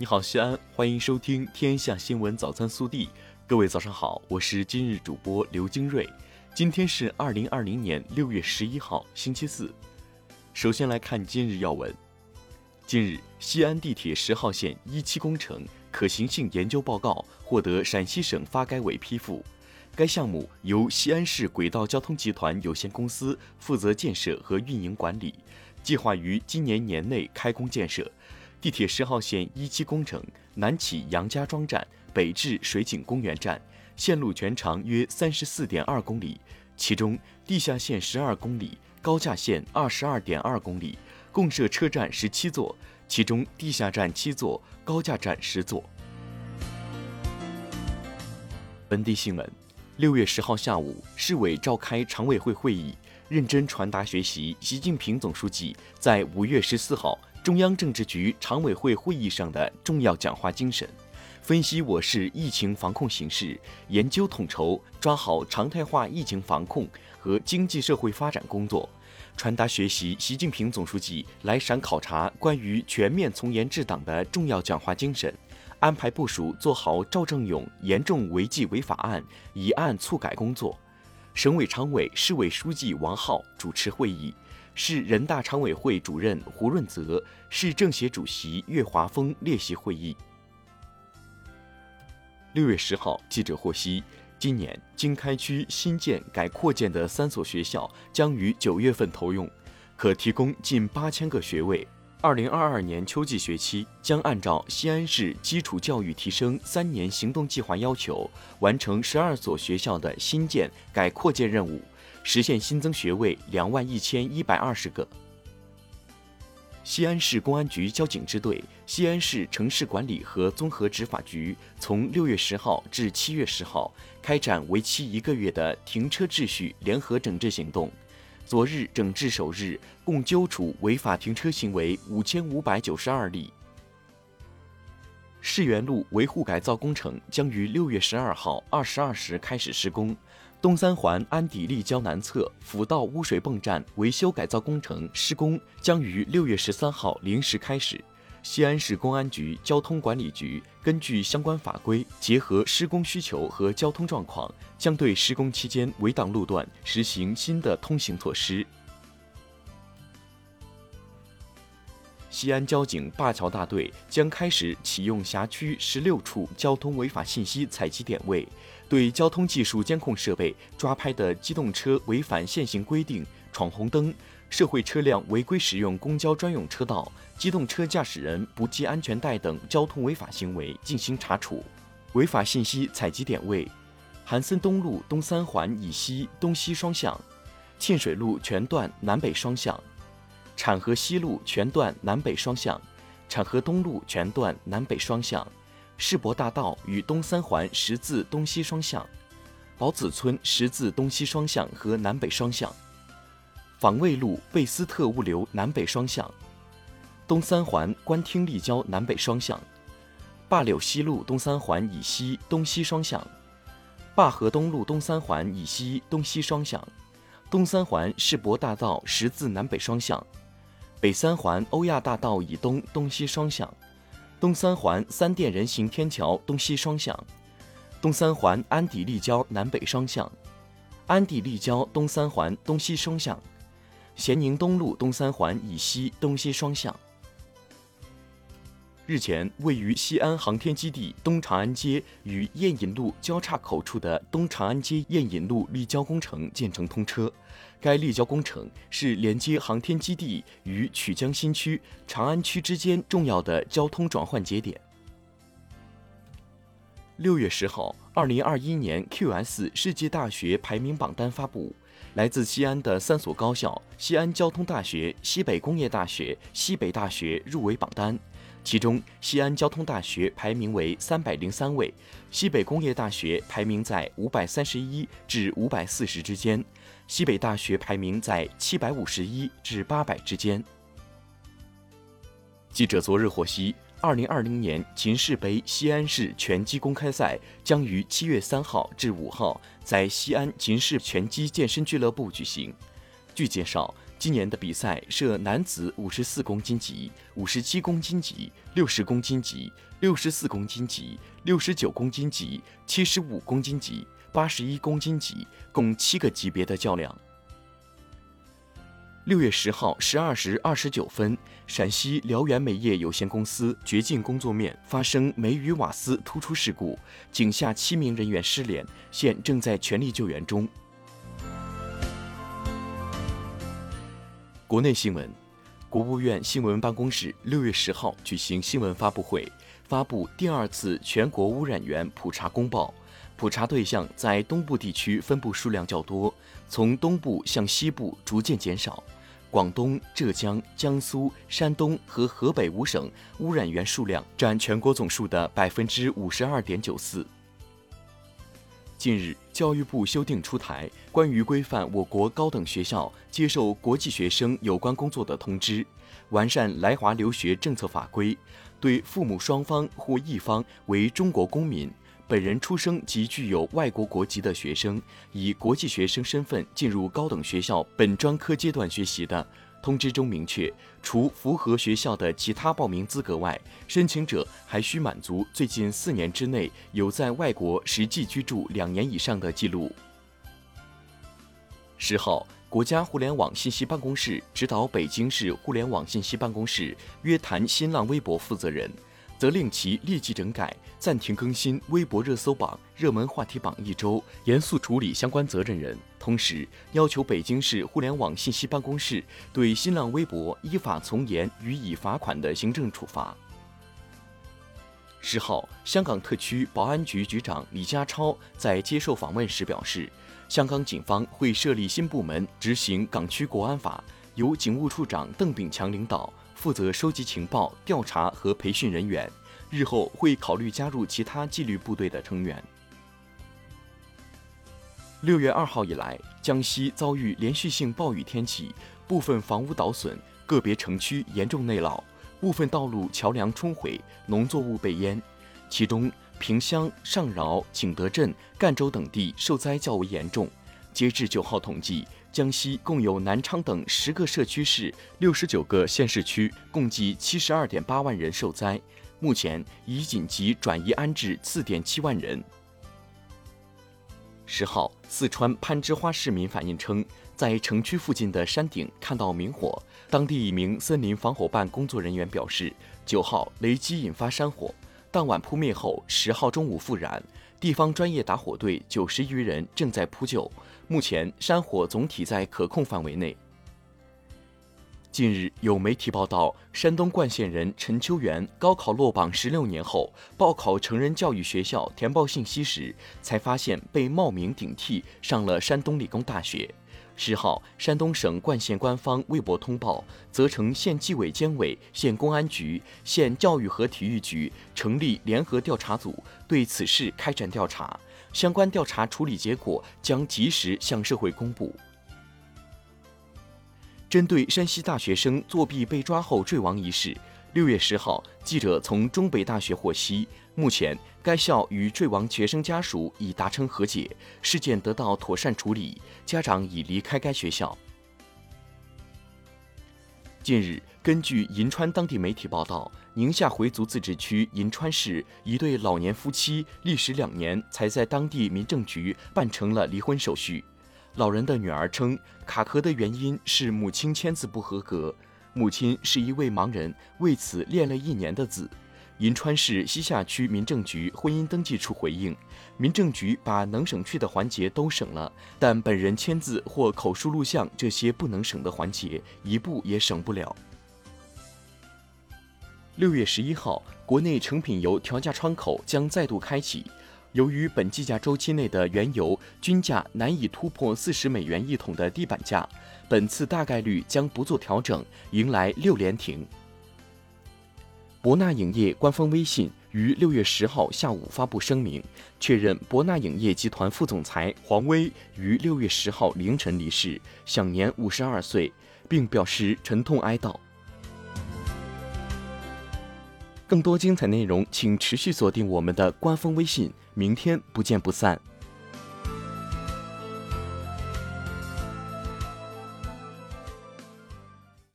你好，西安，欢迎收听《天下新闻早餐速递》。各位早上好，我是今日主播刘金瑞。今天是二零二零年六月十一号，星期四。首先来看今日要闻。近日，西安地铁十号线一期工程可行性研究报告获得陕西省发改委批复。该项目由西安市轨道交通集团有限公司负责建设和运营管理，计划于今年年内开工建设。地铁十号线一期工程南起杨家庄站，北至水景公园站，线路全长约三十四点二公里，其中地下线十二公里，高架线二十二点二公里，共设车站十七座，其中地下站七座，高架站十座。本地新闻：六月十号下午，市委召开常委会会议，认真传达学习习近平总书记在五月十四号。中央政治局常委会会议上的重要讲话精神，分析我市疫情防控形势，研究统筹抓好常态化疫情防控和经济社会发展工作，传达学习习近平总书记来陕考察关于全面从严治党的重要讲话精神，安排部署做好赵正永严重违纪违法案一案促改工作。省委常委、市委书记王浩主持会议。市人大常委会主任胡润泽、市政协主席岳华峰列席会议。六月十号，记者获悉，今年经开区新建改扩建的三所学校将于九月份投用，可提供近八千个学位。二零二二年秋季学期将按照西安市基础教育提升三年行动计划要求，完成十二所学校的新建改扩建任务。实现新增学位两万一千一百二十个。西安市公安局交警支队、西安市城市管理和综合执法局从六月十号至七月十号开展为期一个月的停车秩序联合整治行动。昨日整治首日，共揪处违法停车行为五千五百九十二例。世园路维护改造工程将于六月十二号二十二时开始施工。东三环安底立交南侧辅道污水泵站维修改造工程施工将于六月十三号零时开始。西安市公安局交通管理局根据相关法规，结合施工需求和交通状况，将对施工期间围挡路段实行新的通行措施。西安交警灞桥大队将开始启用辖区十六处交通违法信息采集点位。对交通技术监控设备抓拍的机动车违反限行规定、闯红灯、社会车辆违规使用公交专用车道、机动车驾驶人不系安全带等交通违法行为进行查处。违法信息采集点位：韩森东路东三环以西东西双向，沁水路全段南北双向，浐河西路全段南北双向，浐河东路全段南北双向。世博大道与东三环十字东西双向，宝子村十字东西双向和南北双向，防卫路贝斯特物流南北双向，东三环官厅立交南北双向，灞柳西路东三环以西东西双向，灞河东路东三环以西东西双向，东三环世博大道十字南北双向，北三环欧亚大道以东东西双向。东三环三电人行天桥东西双向，东三环安底立交南北双向，安底立交东三环东西双向，咸宁东路东三环以西东西双向。日前，位于西安航天基地东长安街与雁引路交叉口处的东长安街雁引路立交工程建成通车。该立交工程是连接航天基地与曲江新区、长安区之间重要的交通转换节点。六月十号，二零二一年 QS 世界大学排名榜单发布，来自西安的三所高校——西安交通大学、西北工业大学、西北大学入围榜单。其中，西安交通大学排名为三百零三位，西北工业大学排名在五百三十一至五百四十之间。西北大学排名在七百五十一至八百之间。记者昨日获悉，二零二零年秦氏杯西安市拳击公开赛将于七月三号至五号在西安秦氏拳击健身俱乐部举行。据介绍，今年的比赛设男子五十四公斤级、五十七公斤级、六十公斤级、六十四公斤级、六十九公斤级、七十五公斤级、八十一公斤级，共七个级别的较量。六月十号十二时二十九分，陕西辽源煤业有限公司掘进工作面发生煤与瓦斯突出事故，井下七名人员失联，现正在全力救援中。国内新闻，国务院新闻办公室六月十号举行新闻发布会，发布第二次全国污染源普查公报，普查对象在东部地区分布数量较多。从东部向西部逐渐减少，广东、浙江、江苏、山东和河北五省污染源数量占全国总数的百分之五十二点九四。近日，教育部修订出台《关于规范我国高等学校接受国际学生有关工作的通知》，完善来华留学政策法规，对父母双方或一方为中国公民。本人出生及具有外国国籍的学生，以国际学生身份进入高等学校本专科阶段学习的，通知中明确，除符合学校的其他报名资格外，申请者还需满足最近四年之内有在外国实际居住两年以上的记录。十号，国家互联网信息办公室指导北京市互联网信息办公室约谈新浪微博负责人。责令其立即整改、暂停更新微博热搜榜、热门话题榜一周，严肃处理相关责任人。同时，要求北京市互联网信息办公室对新浪微博依法从严予以罚款的行政处罚。十号，香港特区保安局局长李家超在接受访问时表示，香港警方会设立新部门执行港区国安法，由警务处长邓炳强领导。负责收集情报、调查和培训人员，日后会考虑加入其他纪律部队的成员。六月二号以来，江西遭遇连续性暴雨天气，部分房屋倒损，个别城区严重内涝，部分道路桥梁冲毁，农作物被淹。其中，萍乡、上饶、景德镇、赣州等地受灾较为严重。截至九号统计。江西共有南昌等十个社区市、六十九个县市区，共计七十二点八万人受灾，目前已紧急转移安置四点七万人。十号，四川攀枝花市民反映称，在城区附近的山顶看到明火，当地一名森林防火办工作人员表示，九号雷击引发山火，当晚扑灭后，十号中午复燃。地方专业打火队九十余人正在扑救，目前山火总体在可控范围内。近日有媒体报道，山东冠县人陈秋元高考落榜十六年后，报考成人教育学校填报信息时，才发现被冒名顶替上了山东理工大学。十号，山东省冠县官方微博通报，责成县纪委监委、县公安局、县教育和体育局成立联合调查组，对此事开展调查，相关调查处理结果将及时向社会公布。针对山西大学生作弊被抓后坠亡一事，六月十号，记者从中北大学获悉，目前。该校与坠亡学生家属已达成和解，事件得到妥善处理，家长已离开该学校。近日，根据银川当地媒体报道，宁夏回族自治区银川市一对老年夫妻历时两年才在当地民政局办成了离婚手续。老人的女儿称，卡壳的原因是母亲签字不合格，母亲是一位盲人，为此练了一年的字。银川市西夏区民政局婚姻登记处回应，民政局把能省去的环节都省了，但本人签字或口述录像这些不能省的环节，一步也省不了。六月十一号，国内成品油调价窗口将再度开启，由于本计价周期内的原油均价难以突破四十美元一桶的地板价，本次大概率将不做调整，迎来六连停。博纳影业官方微信于六月十号下午发布声明，确认博纳影业集团副总裁黄威于六月十号凌晨离世，享年五十二岁，并表示沉痛哀悼。更多精彩内容，请持续锁定我们的官方微信，明天不见不散。